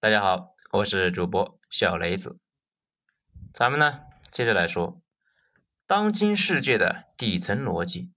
大家好，我是主播小雷子。咱们呢，接着来说当今世界的底层逻辑。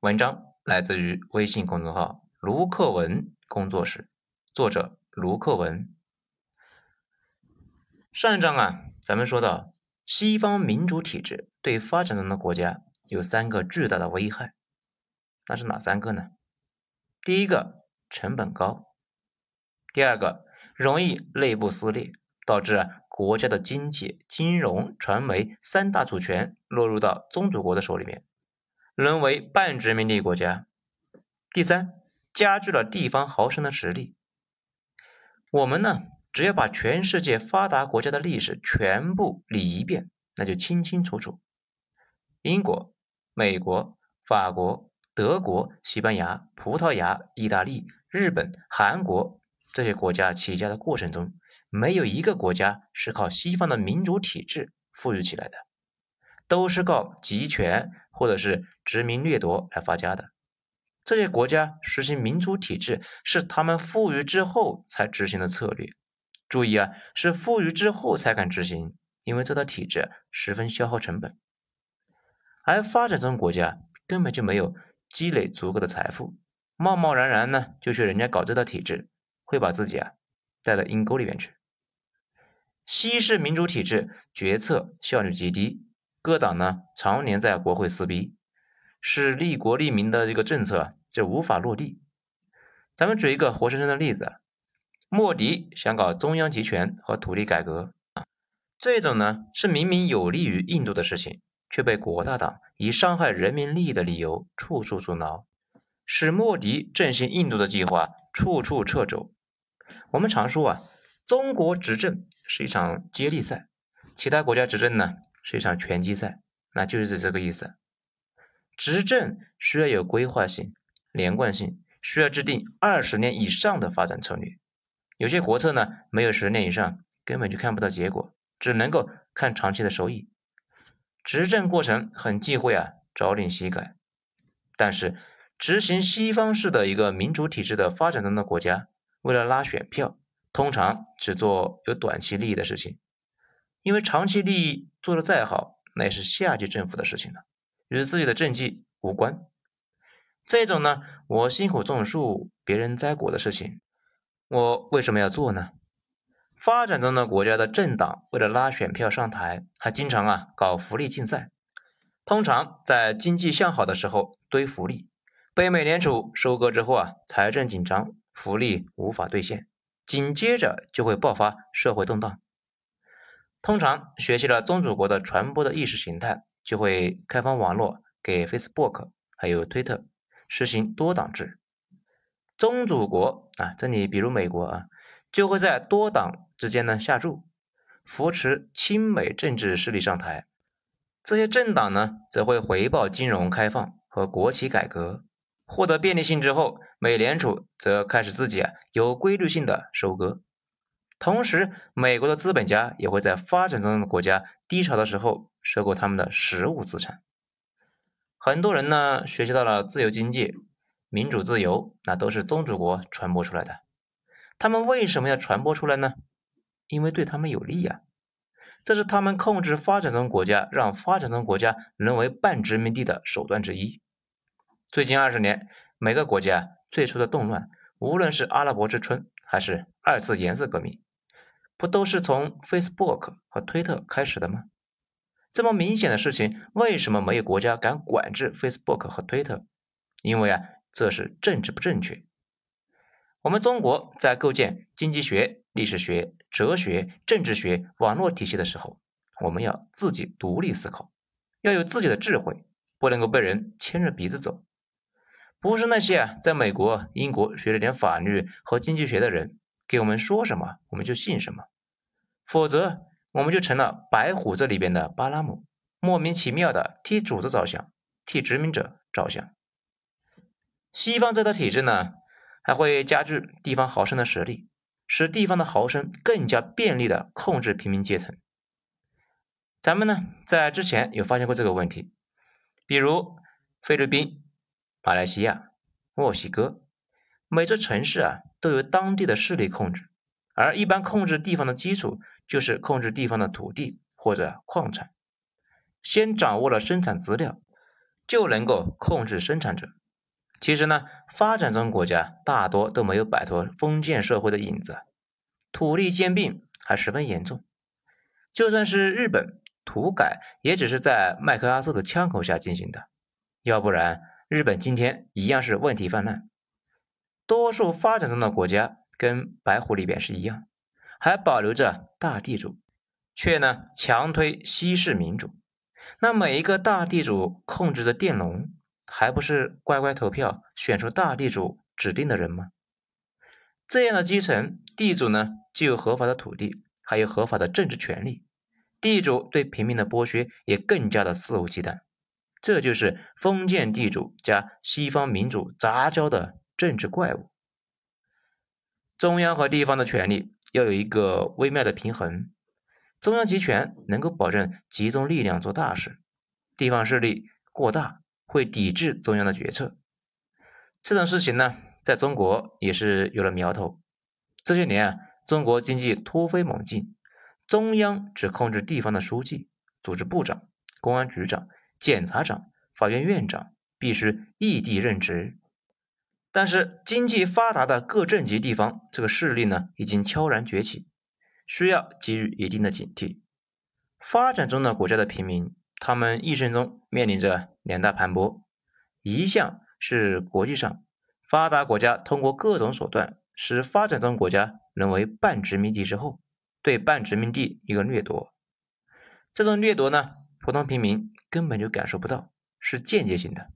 文章来自于微信公众号卢克文工作室，作者卢克文。上一章啊，咱们说到西方民主体制对发展中的国家有三个巨大的危害，那是哪三个呢？第一个，成本高；第二个。容易内部撕裂，导致国家的经济、金融、传媒三大主权落入到宗主国的手里面，沦为半殖民地国家。第三，加剧了地方豪绅的实力。我们呢，只要把全世界发达国家的历史全部理一遍，那就清清楚楚。英国、美国、法国、德国、西班牙、葡萄牙、意大利、日本、韩国。这些国家起家的过程中，没有一个国家是靠西方的民主体制富裕起来的，都是靠集权或者是殖民掠夺来发家的。这些国家实行民主体制是他们富裕之后才执行的策略。注意啊，是富裕之后才敢执行，因为这套体制十分消耗成本。而发展中国家根本就没有积累足够的财富，贸贸然然呢就去人家搞这套体制。会把自己啊带到阴沟里面去。西式民主体制决策效率极低，各党呢常年在国会撕逼，使利国利民的这个政策就无法落地。咱们举一个活生生的例子：莫迪想搞中央集权和土地改革，这种呢是明明有利于印度的事情，却被国大党以伤害人民利益的理由处处阻挠，使莫迪振兴印度的计划处处掣肘。我们常说啊，中国执政是一场接力赛，其他国家执政呢是一场拳击赛，那就是这个意思。执政需要有规划性、连贯性，需要制定二十年以上的发展策略。有些国策呢，没有十年以上，根本就看不到结果，只能够看长期的收益。执政过程很忌讳啊朝令夕改，但是执行西方式的一个民主体制的发展中的国家。为了拉选票，通常只做有短期利益的事情，因为长期利益做得再好，那也是下级政府的事情了，与自己的政绩无关。这种呢，我辛苦种树，别人摘果的事情，我为什么要做呢？发展中的国家的政党为了拉选票上台，还经常啊搞福利竞赛，通常在经济向好的时候堆福利，被美联储收割之后啊，财政紧张。福利无法兑现，紧接着就会爆发社会动荡。通常学习了宗主国的传播的意识形态，就会开放网络给 Facebook 还有推特实行多党制。宗主国啊，这里比如美国啊，就会在多党之间呢下注，扶持亲美政治势力上台。这些政党呢，则会回报金融开放和国企改革。获得便利性之后，美联储则开始自己啊有规律性的收割。同时，美国的资本家也会在发展中的国家低潮的时候收购他们的实物资产。很多人呢学习到了自由经济、民主自由，那都是宗主国传播出来的。他们为什么要传播出来呢？因为对他们有利呀。这是他们控制发展中国家，让发展中国家沦为半殖民地的手段之一。最近二十年，每个国家最初的动乱，无论是阿拉伯之春还是二次颜色革命，不都是从 Facebook 和推特开始的吗？这么明显的事情，为什么没有国家敢管制 Facebook 和推特？因为啊，这是政治不正确。我们中国在构建经济学、历史学、哲学、政治学网络体系的时候，我们要自己独立思考，要有自己的智慧，不能够被人牵着鼻子走。不是那些，在美国、英国学了点法律和经济学的人给我们说什么，我们就信什么，否则我们就成了白虎这里边的巴拉姆，莫名其妙的替主子着想，替殖民者着想。西方这套体制呢，还会加剧地方豪绅的实力，使地方的豪绅更加便利的控制平民阶层。咱们呢，在之前有发现过这个问题，比如菲律宾。马来西亚、墨西哥，每座城市啊都由当地的势力控制，而一般控制地方的基础就是控制地方的土地或者矿产。先掌握了生产资料，就能够控制生产者。其实呢，发展中国家大多都没有摆脱封建社会的影子，土地兼并还十分严重。就算是日本土改，也只是在麦克阿瑟的枪口下进行的，要不然日本今天一样是问题泛滥。多数发展中的国家跟白狐里边是一样，还保留着大地主，却呢强推西式民主。那每一个大地主控制着佃农。还不是乖乖投票选出大地主指定的人吗？这样的基层地主呢，既有合法的土地，还有合法的政治权利。地主对平民的剥削也更加的肆无忌惮。这就是封建地主加西方民主杂交的政治怪物。中央和地方的权力要有一个微妙的平衡。中央集权能够保证集中力量做大事，地方势力过大。会抵制中央的决策，这种事情呢，在中国也是有了苗头。这些年啊，中国经济突飞猛进，中央只控制地方的书记、组织部长、公安局长、检察长、法院院长，必须异地任职。但是经济发达的各镇级地方，这个势力呢，已经悄然崛起，需要给予一定的警惕。发展中的国家的平民。他们一生中面临着两大盘剥，一项是国际上发达国家通过各种手段使发展中国家沦为半殖民地之后，对半殖民地一个掠夺。这种掠夺呢，普通平民根本就感受不到，是间接性的。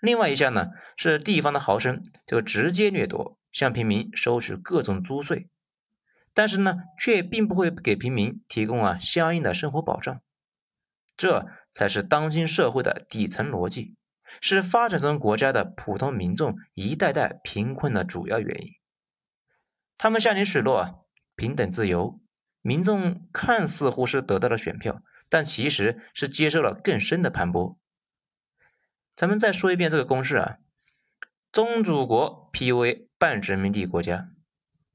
另外一项呢，是地方的豪绅这个直接掠夺，向平民收取各种租税，但是呢，却并不会给平民提供啊相应的生活保障。这才是当今社会的底层逻辑，是发展中国家的普通民众一代代贫困的主要原因。他们向你许诺平等自由，民众看似乎是得到了选票，但其实是接受了更深的盘剥。咱们再说一遍这个公式啊：宗主国 PUA 半殖民地国家，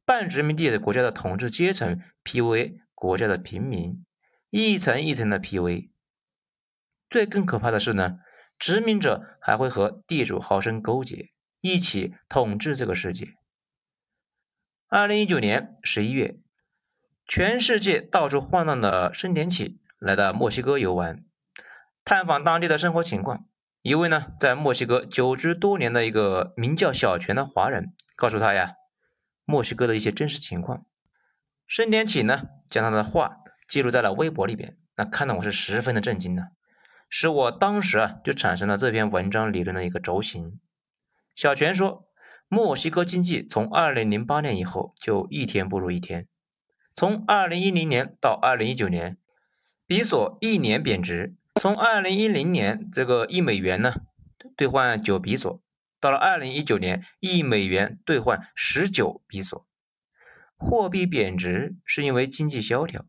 半殖民地的国家的统治阶层 PUA 国家的平民，一层一层的 PUA。最更可怕的是呢，殖民者还会和地主豪绅勾结，一起统治这个世界。二零一九年十一月，全世界到处晃荡的升田启来到墨西哥游玩，探访当地的生活情况。一位呢在墨西哥久居多年的一个名叫小泉的华人告诉他呀，墨西哥的一些真实情况。盛天启呢将他的话记录在了微博里边，那看得我是十分的震惊的。使我当时啊就产生了这篇文章理论的一个轴心。小泉说，墨西哥经济从二零零八年以后就一天不如一天。从二零一零年到二零一九年，比索一年贬值。从二零一零年这个一美元呢兑换九比索，到了二零一九年一美元兑换十九比索。货币贬值是因为经济萧条。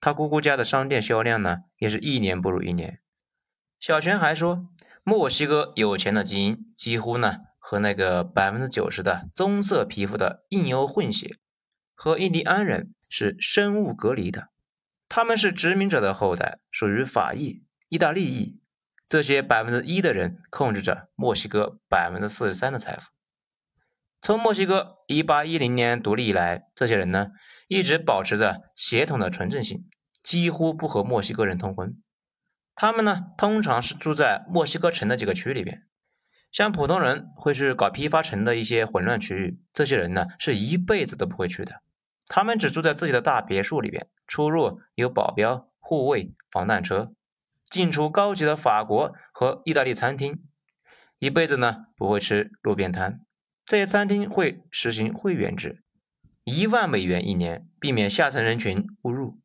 他姑姑家的商店销量呢也是一年不如一年。小泉还说，墨西哥有钱的基因几乎呢和那个百分之九十的棕色皮肤的印欧混血和印第安人是生物隔离的，他们是殖民者的后代，属于法裔、意大利裔。这些百分之一的人控制着墨西哥百分之四十三的财富。从墨西哥一八一零年独立以来，这些人呢一直保持着血统的纯正性，几乎不和墨西哥人通婚。他们呢，通常是住在墨西哥城的几个区里边，像普通人会去搞批发城的一些混乱区域，这些人呢是一辈子都不会去的。他们只住在自己的大别墅里边，出入有保镖、护卫、防弹车，进出高级的法国和意大利餐厅，一辈子呢不会吃路边摊。这些餐厅会实行会员制，一万美元一年，避免下层人群误入。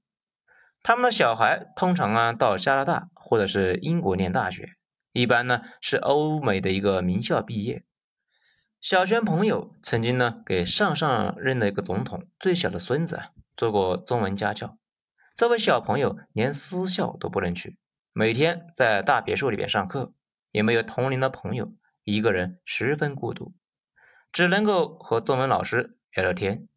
他们的小孩通常啊到加拿大或者是英国念大学，一般呢是欧美的一个名校毕业。小泉朋友曾经呢给上上任的一个总统最小的孙子做过中文家教，这位小朋友连私校都不能去，每天在大别墅里边上课，也没有同龄的朋友，一个人十分孤独，只能够和中文老师聊聊天。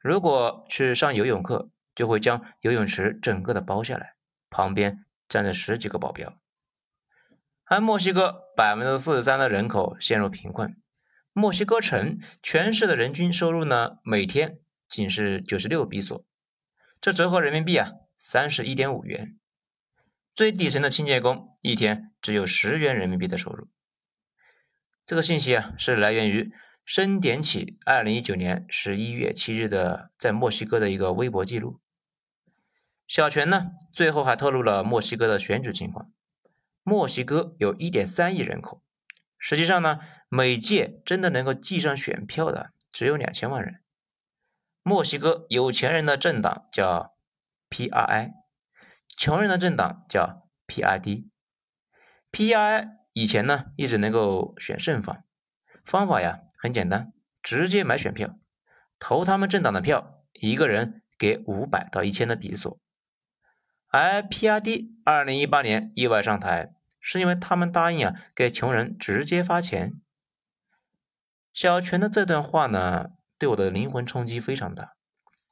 如果去上游泳课，就会将游泳池整个的包下来，旁边站着十几个保镖。而墨西哥百分之四十三的人口陷入贫困，墨西哥城全市的人均收入呢，每天仅是九十六比索，这折合人民币啊三十一点五元。最底层的清洁工一天只有十元人民币的收入。这个信息啊是来源于深点起二零一九年十一月七日的在墨西哥的一个微博记录。小泉呢最后还透露了墨西哥的选举情况。墨西哥有一点三亿人口，实际上呢，每届真的能够计上选票的只有两千万人。墨西哥有钱人的政党叫 PRI，穷人的政党叫 PRD。PRI 以前呢一直能够选胜方，方法呀很简单，直接买选票，投他们政党的票，一个人给五百到一千的比索。而 PRD 二零一八年意外上台，是因为他们答应啊给穷人直接发钱。小泉的这段话呢，对我的灵魂冲击非常大，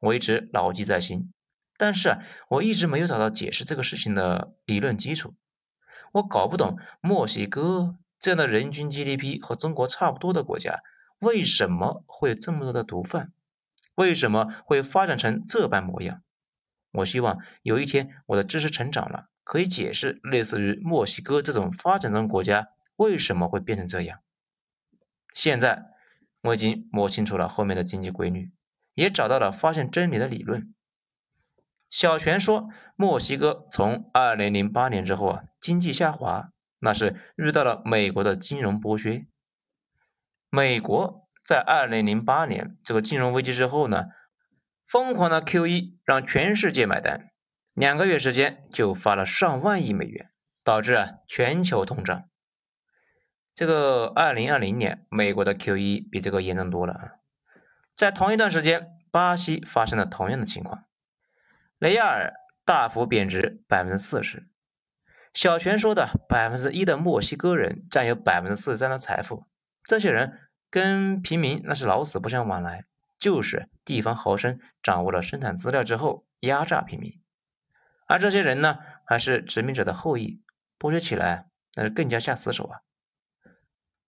我一直牢记在心。但是我一直没有找到解释这个事情的理论基础。我搞不懂墨西哥这样的人均 GDP 和中国差不多的国家，为什么会有这么多的毒贩？为什么会发展成这般模样？我希望有一天我的知识成长了，可以解释类似于墨西哥这种发展中国家为什么会变成这样。现在我已经摸清楚了后面的经济规律，也找到了发现真理的理论。小泉说，墨西哥从二零零八年之后啊，经济下滑，那是遇到了美国的金融剥削。美国在二零零八年这个金融危机之后呢？疯狂的 QE 让全世界买单，两个月时间就发了上万亿美元，导致啊全球通胀。这个二零二零年美国的 Q 一比这个严重多了啊！在同一段时间，巴西发生了同样的情况，雷亚尔大幅贬值百分之四十。小泉说的百分之一的墨西哥人占有百分之四十三的财富，这些人跟平民那是老死不相往来。就是地方豪绅掌握了生产资料之后压榨平民，而这些人呢，还是殖民者的后裔，剥削起来那是更加下死手啊。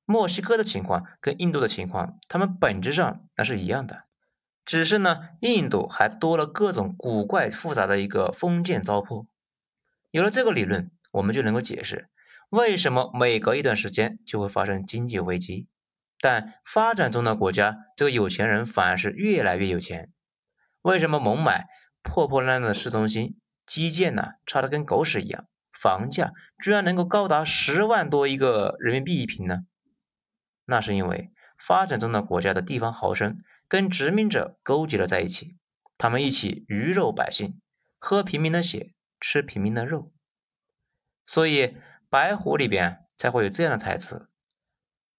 墨西哥的情况跟印度的情况，他们本质上那是一样的，只是呢，印度还多了各种古怪复杂的一个封建糟粕。有了这个理论，我们就能够解释为什么每隔一段时间就会发生经济危机。但发展中的国家，这个有钱人反而是越来越有钱。为什么孟买破破烂烂的市中心，基建呢差的跟狗屎一样，房价居然能够高达十万多一个人民币一平呢？那是因为发展中的国家的地方豪绅跟殖民者勾结了在一起，他们一起鱼肉百姓，喝平民的血，吃平民的肉。所以白虎里边才会有这样的台词：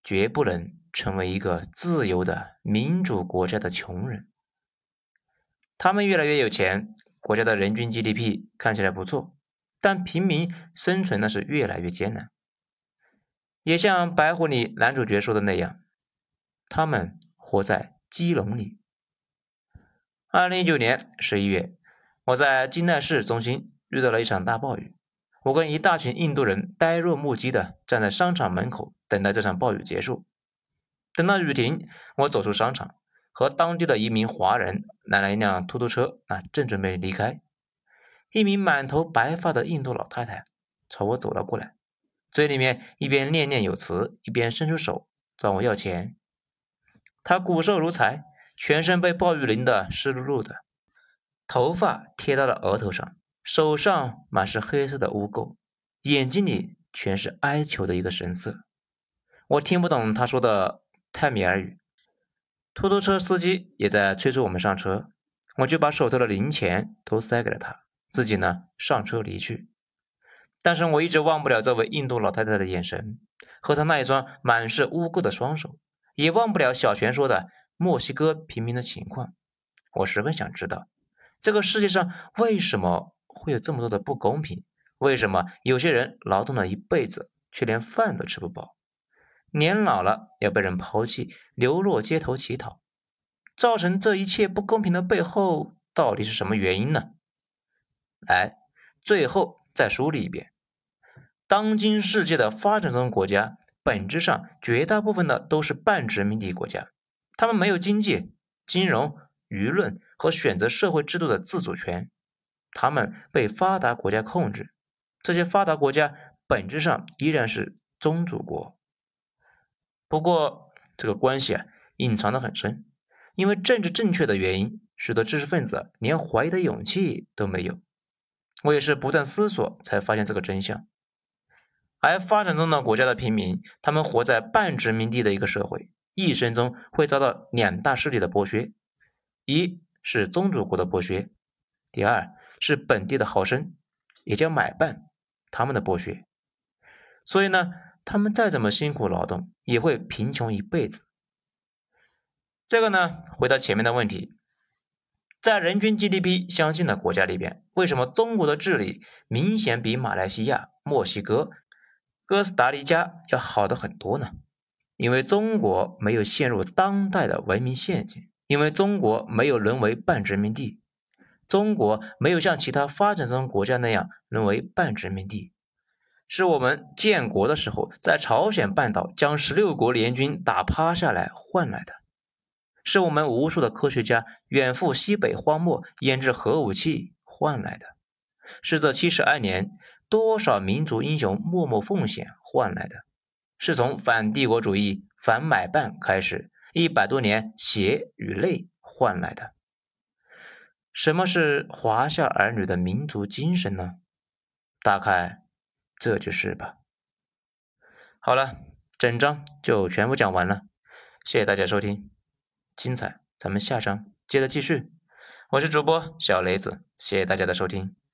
绝不能。成为一个自由的民主国家的穷人，他们越来越有钱，国家的人均 GDP 看起来不错，但平民生存那是越来越艰难。也像《白狐》里男主角说的那样，他们活在鸡笼里。二零一九年十一月，我在金奈市中心遇到了一场大暴雨，我跟一大群印度人呆若木鸡的站在商场门口，等待这场暴雨结束。等到雨停，我走出商场，和当地的一名华人拦了一辆出租车，啊，正准备离开。一名满头白发的印度老太太朝我走了过来，嘴里面一边念念有词，一边伸出手找我要钱。他骨瘦如柴，全身被暴雨淋得湿漉漉的，头发贴到了额头上，手上满是黑色的污垢，眼睛里全是哀求的一个神色。我听不懂他说的。泰米尔语，出租车司机也在催促我们上车，我就把手头的零钱都塞给了他，自己呢上车离去。但是我一直忘不了这位印度老太太的眼神和她那一双满是污垢的双手，也忘不了小泉说的墨西哥平民的情况。我十分想知道，这个世界上为什么会有这么多的不公平？为什么有些人劳动了一辈子，却连饭都吃不饱？年老了要被人抛弃，流落街头乞讨，造成这一切不公平的背后到底是什么原因呢？来，最后再梳理一遍：当今世界的发展中国家，本质上绝大部分的都是半殖民地国家，他们没有经济、金融、舆论和选择社会制度的自主权，他们被发达国家控制。这些发达国家本质上依然是宗主国，不过这个关系啊隐藏的很深，因为政治正确的原因，使得知识分子连怀疑的勇气都没有。我也是不断思索才发现这个真相。而发展中的国家的平民，他们活在半殖民地的一个社会，一生中会遭到两大势力的剥削：一是宗主国的剥削，第二是本地的豪绅，也叫买办。他们的剥削，所以呢，他们再怎么辛苦劳动，也会贫穷一辈子。这个呢，回到前面的问题，在人均 GDP 相近的国家里边，为什么中国的治理明显比马来西亚、墨西哥、哥斯达黎加要好的很多呢？因为中国没有陷入当代的文明陷阱，因为中国没有沦为半殖民地。中国没有像其他发展中国家那样沦为半殖民地，是我们建国的时候在朝鲜半岛将十六国联军打趴下来换来的，是我们无数的科学家远赴西北荒漠研制核武器换来的，是这七十二年多少民族英雄默默奉献换来的，是从反帝国主义、反买办开始一百多年血与泪换来的。什么是华夏儿女的民族精神呢？大概这就是吧。好了，整章就全部讲完了，谢谢大家收听，精彩咱们下章接着继续。我是主播小雷子，谢谢大家的收听。